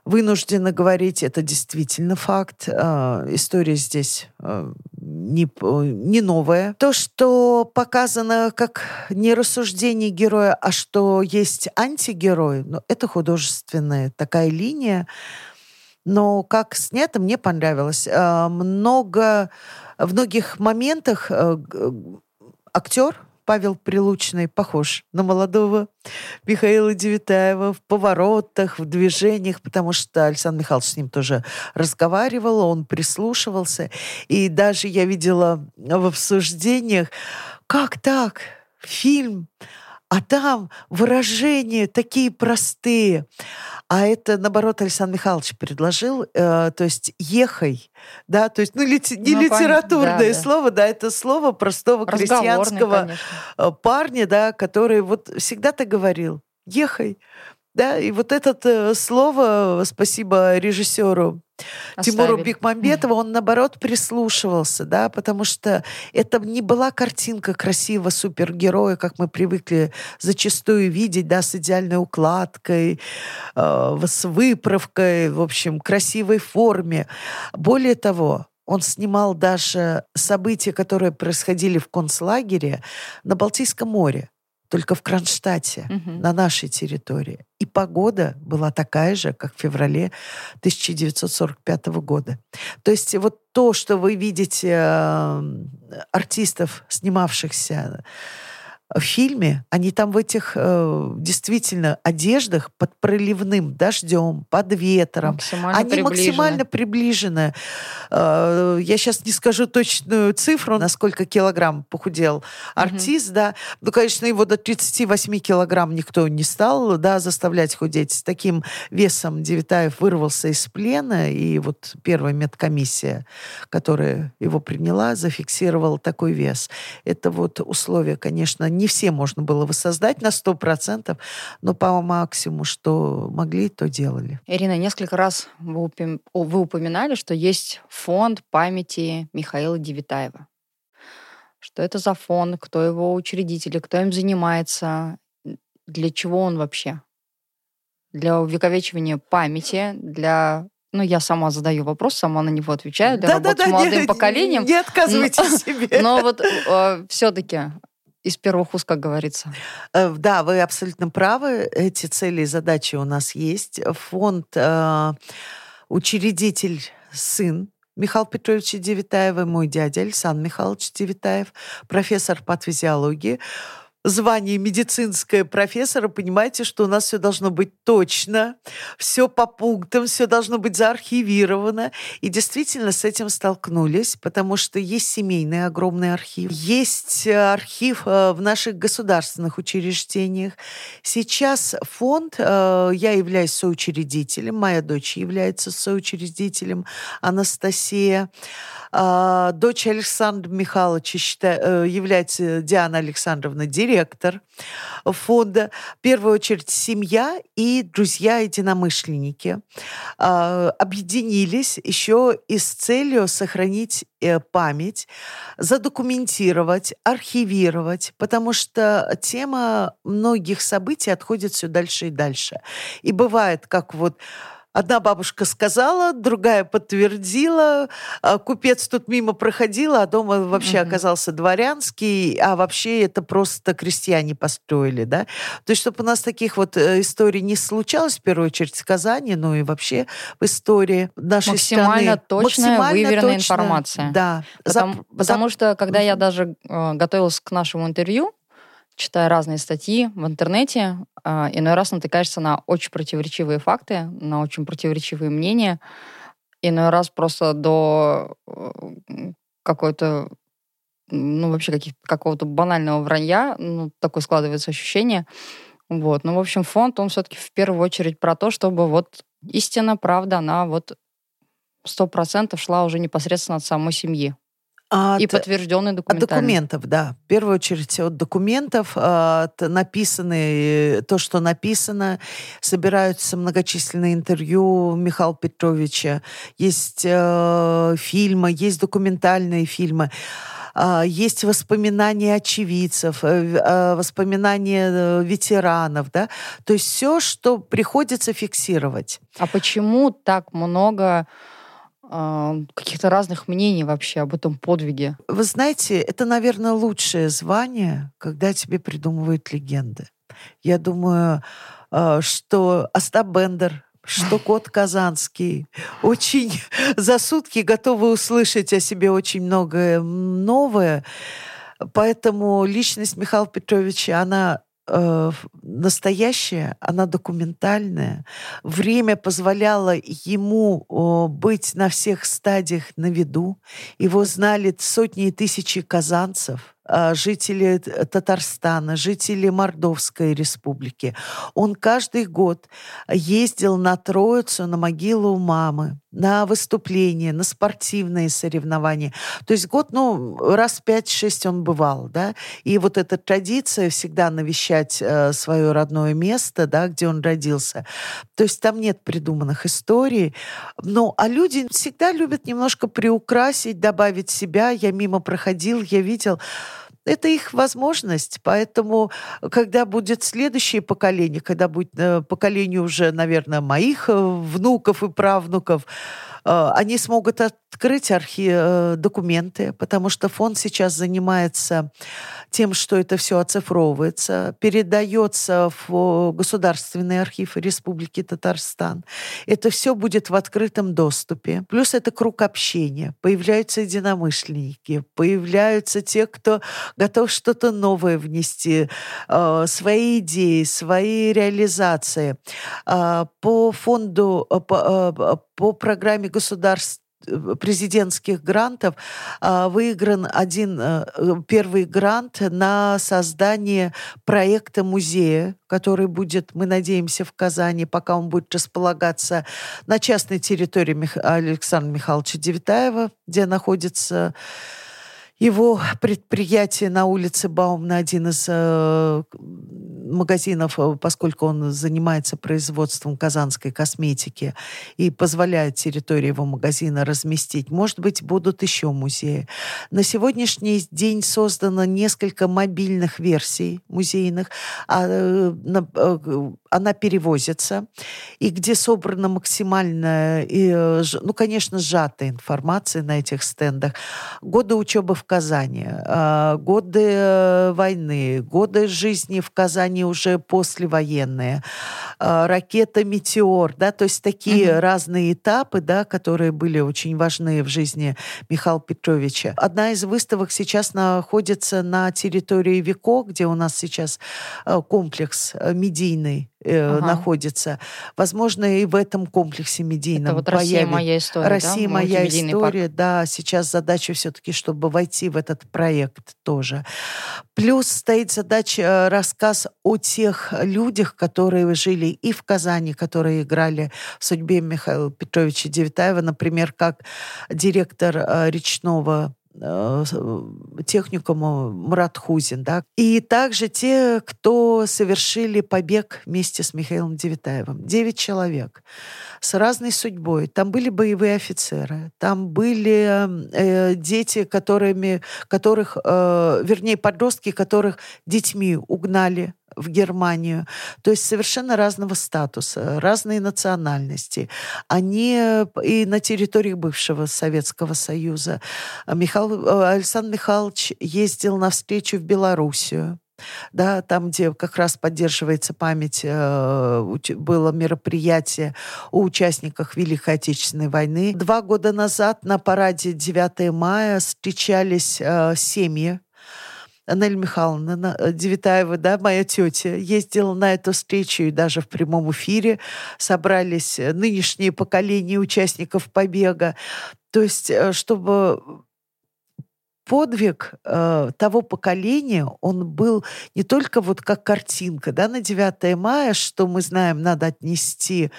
вынуждены говорить, это действительно факт. Э, история здесь э, не, не новая. То, что показано как не рассуждение героя, а что есть антигерой, ну, это художественная такая линия, но как снято, мне понравилось. Э, много, в многих моментах э, актер Павел Прилучный похож на молодого Михаила Девитаева в поворотах, в движениях, потому что Александр Михайлович с ним тоже разговаривал, он прислушивался. И даже я видела в обсуждениях, как так? Фильм а там выражения такие простые. А это, наоборот, Александр Михайлович предложил, э, то есть «ехай», да, то есть, ну, лити, не ну, литературное да, слово, да. да, это слово простого крестьянского конечно. Э, парня, да, который вот всегда ты говорил «ехай», да, и вот это э, слово, спасибо режиссеру Оставили. Тимуру Бекмамбетову, он, наоборот, прислушивался, да, потому что это не была картинка красивого супергероя, как мы привыкли зачастую видеть, да, с идеальной укладкой, э, с выправкой, в общем, красивой форме. Более того, он снимал даже события, которые происходили в концлагере на Балтийском море только в Кронштадте, угу. на нашей территории. И погода была такая же, как в феврале 1945 года. То есть вот то, что вы видите э, артистов, снимавшихся в фильме, они там в этих э, действительно одеждах под проливным дождем, под ветром. Максимально они приближены. максимально приближены. Э, я сейчас не скажу точную цифру, на сколько килограмм похудел артист, угу. да. Ну, конечно, его до 38 килограмм никто не стал, да, заставлять худеть. С таким весом Девитаев вырвался из плена, и вот первая медкомиссия, которая его приняла, зафиксировала такой вес. Это вот условия, конечно, не все можно было воссоздать на 100%, но по максимуму, что могли, то делали. Ирина, несколько раз вы, вы упоминали, что есть фонд памяти Михаила Девитаева. Что это за фонд, кто его учредители, кто им занимается, для чего он вообще? для увековечивания памяти, для ну, я сама задаю вопрос, сама на него отвечаю, для да, работы да, да, с молодым не, поколением. Не отказывайте но, себе. Но вот э, все-таки из первых уст, как говорится. Э, да, вы абсолютно правы. Эти цели и задачи у нас есть. Фонд э, учредитель сын Михаила Петровича Девитаева, мой дядя Александр Михайлович Девитаев, профессор по физиологии звание медицинское профессора, понимаете, что у нас все должно быть точно, все по пунктам, все должно быть заархивировано. И действительно с этим столкнулись, потому что есть семейный огромный архив, есть э, архив э, в наших государственных учреждениях. Сейчас фонд, э, я являюсь соучредителем, моя дочь является соучредителем, Анастасия. Дочь Александра Михайловича считаю, является Диана Александровна директор фонда. В первую очередь семья и друзья-единомышленники а, объединились еще и с целью сохранить э, память, задокументировать, архивировать, потому что тема многих событий отходит все дальше и дальше. И бывает, как вот Одна бабушка сказала, другая подтвердила, а купец тут мимо проходил, а дома вообще mm-hmm. оказался дворянский, а вообще это просто крестьяне построили, да. То есть, чтобы у нас таких вот э, историй не случалось, в первую очередь, в Казани, ну и вообще в истории нашей максимально страны. Точная, максимально выверенная точная, информация. Да. Потому, за, потому за... что, когда я даже э, готовилась к нашему интервью, читая разные статьи в интернете, а, иной раз натыкаешься на очень противоречивые факты, на очень противоречивые мнения. Иной раз просто до э, какой-то ну, вообще каких, какого-то банального вранья, ну, такое складывается ощущение. Вот. Ну, в общем, фонд, он все-таки в первую очередь про то, чтобы вот истина, правда, она вот сто процентов шла уже непосредственно от самой семьи. От, и подтвержденные документы. От документов, да. В первую очередь от документов. От написаны, то, что написано. Собираются многочисленные интервью Михаила Петровича. Есть э, фильмы, есть документальные фильмы. Есть воспоминания очевидцев, uh, воспоминания ветеранов, да, то есть все, что приходится фиксировать. А почему так много каких-то разных мнений вообще об этом подвиге. Вы знаете, это, наверное, лучшее звание, когда тебе придумывают легенды. Я думаю, а, что Остап Бендер, что кот Казанский очень за сутки готовы услышать о себе очень многое новое. Поэтому личность Михаила Петровича, она э, настоящая, она документальная. Время позволяло ему э, быть на всех стадиях на виду. Его знали сотни и тысячи казанцев. А, жители Татарстана, жители Мордовской республики. Он каждый год ездил на Троицу, на могилу мамы, на выступления, на спортивные соревнования. То есть год, ну, раз пять-шесть он бывал, да. И вот эта традиция всегда навещать э, свое родное место, да, где он родился. То есть там нет придуманных историй. Ну, а люди всегда любят немножко приукрасить, добавить себя. Я мимо проходил, я видел это их возможность. Поэтому, когда будет следующее поколение, когда будет э, поколение уже, наверное, моих э, внуков и правнуков, э, они смогут открыть архи... документы, потому что фонд сейчас занимается тем, что это все оцифровывается, передается в Государственный архив Республики Татарстан. Это все будет в открытом доступе. Плюс это круг общения. Появляются единомышленники, появляются те, кто готов что-то новое внести, э, свои идеи, свои реализации. Э, по фонду, э, по, по программе государств президентских грантов выигран один первый грант на создание проекта музея, который будет, мы надеемся, в Казани, пока он будет располагаться на частной территории Александра Михайловича Девитаева, где находится его предприятие на улице Баумна, один из э, магазинов, э, поскольку он занимается производством казанской косметики и позволяет территории его магазина разместить. Может быть, будут еще музеи. На сегодняшний день создано несколько мобильных версий музейных. А, э, на, э, она перевозится, и где собрана максимально, и, э, ну, конечно, сжатая информация на этих стендах. Годы учебы в Казани, а, годы э, войны, годы жизни в Казани уже послевоенные, а, ракета «Метеор», да, то есть такие угу. разные этапы, да, которые были очень важны в жизни Михаила Петровича. Одна из выставок сейчас находится на территории ВИКО, где у нас сейчас э, комплекс медийный э, ага. находится. Возможно, и в этом комплексе медийном Это вот «Россия моя история», «Россия да? моя история», парк. да. Сейчас задача все-таки, чтобы войти в этот проект тоже. Плюс стоит задача э, рассказ о тех людях, которые жили и в Казани, которые играли в судьбе Михаила Петровича Девятаева, например, как директор э, речного техникума Муратхузин, да, и также те, кто совершили побег вместе с Михаилом Девитаевым. Девять человек с разной судьбой. Там были боевые офицеры, там были э, дети, которыми, которых, э, вернее, подростки, которых детьми угнали в Германию. То есть совершенно разного статуса, разные национальности. Они э, и на территории бывшего Советского Союза. Михаил, э, Александр Михайлович ездил на встречу в Белоруссию да, там, где как раз поддерживается память, э, было мероприятие о участниках Великой Отечественной войны. Два года назад на параде 9 мая встречались семьи Анель Михайловна э, Девитаева, да, моя тетя, ездила на эту встречу и даже в прямом эфире собрались э, нынешние поколения участников побега. То есть, э, чтобы подвиг э, того поколения, он был не только вот как картинка, да, на 9 мая, что мы знаем, надо отнести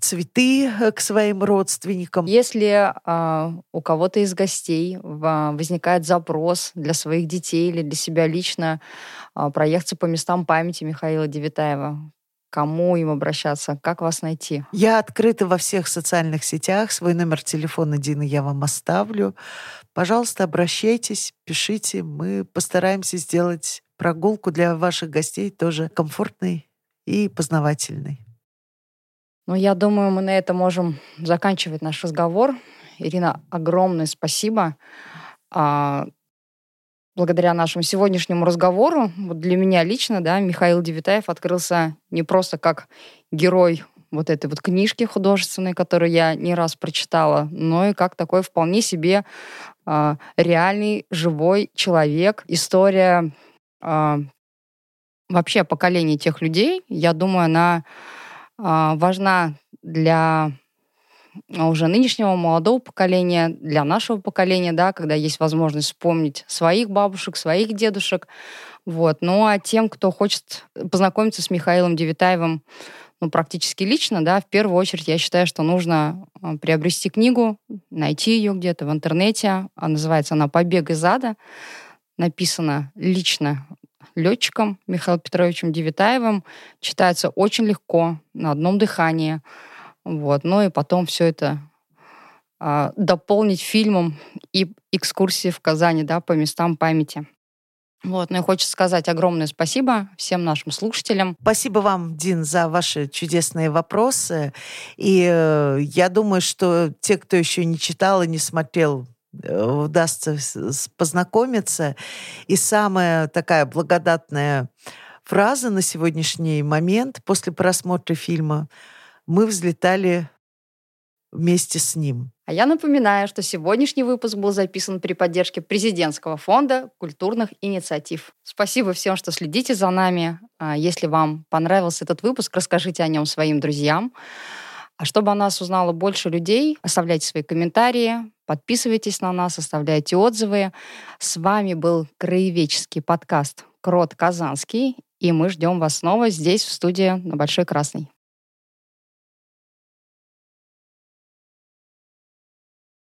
цветы э, к своим родственникам. Если э, у кого-то из гостей возникает запрос для своих детей или для себя лично э, проехаться по местам памяти Михаила Девитаева, кому им обращаться, как вас найти? Я открыта во всех социальных сетях. Свой номер телефона Дины я вам оставлю. Пожалуйста, обращайтесь, пишите. Мы постараемся сделать прогулку для ваших гостей тоже комфортной и познавательной. Ну, я думаю, мы на этом можем заканчивать наш разговор. Ирина, огромное спасибо. А, благодаря нашему сегодняшнему разговору, вот для меня лично, да, Михаил Девитаев открылся не просто как герой вот этой вот книжки художественной, которую я не раз прочитала, но и как такой вполне себе э, реальный, живой человек. История э, вообще поколения тех людей, я думаю, она важна для уже нынешнего молодого поколения, для нашего поколения, да, когда есть возможность вспомнить своих бабушек, своих дедушек. Вот. Ну а тем, кто хочет познакомиться с Михаилом Девитаевым ну, практически лично, да, в первую очередь я считаю, что нужно а, приобрести книгу, найти ее где-то в интернете. А называется она «Побег из ада». Написана лично летчиком Михаилом Петровичем Девитаевым. Читается очень легко, на одном дыхании. Вот. Ну и потом все это а, дополнить фильмом и экскурсией в Казани, да, по местам памяти. Вот, ну и хочется сказать огромное спасибо всем нашим слушателям. Спасибо вам, Дин, за ваши чудесные вопросы. И э, я думаю, что те, кто еще не читал и не смотрел Э, удастся познакомиться. И самая такая благодатная фраза на сегодняшний момент после просмотра фильма «Мы взлетали вместе с ним». А я напоминаю, что сегодняшний выпуск был записан при поддержке Президентского фонда культурных инициатив. Спасибо всем, что следите за нами. А если вам понравился этот выпуск, расскажите о нем своим друзьям. А чтобы о нас узнало больше людей, оставляйте свои комментарии, подписывайтесь на нас, оставляйте отзывы. С вами был краеведческий подкаст «Крот Казанский», и мы ждем вас снова здесь, в студии на Большой Красной.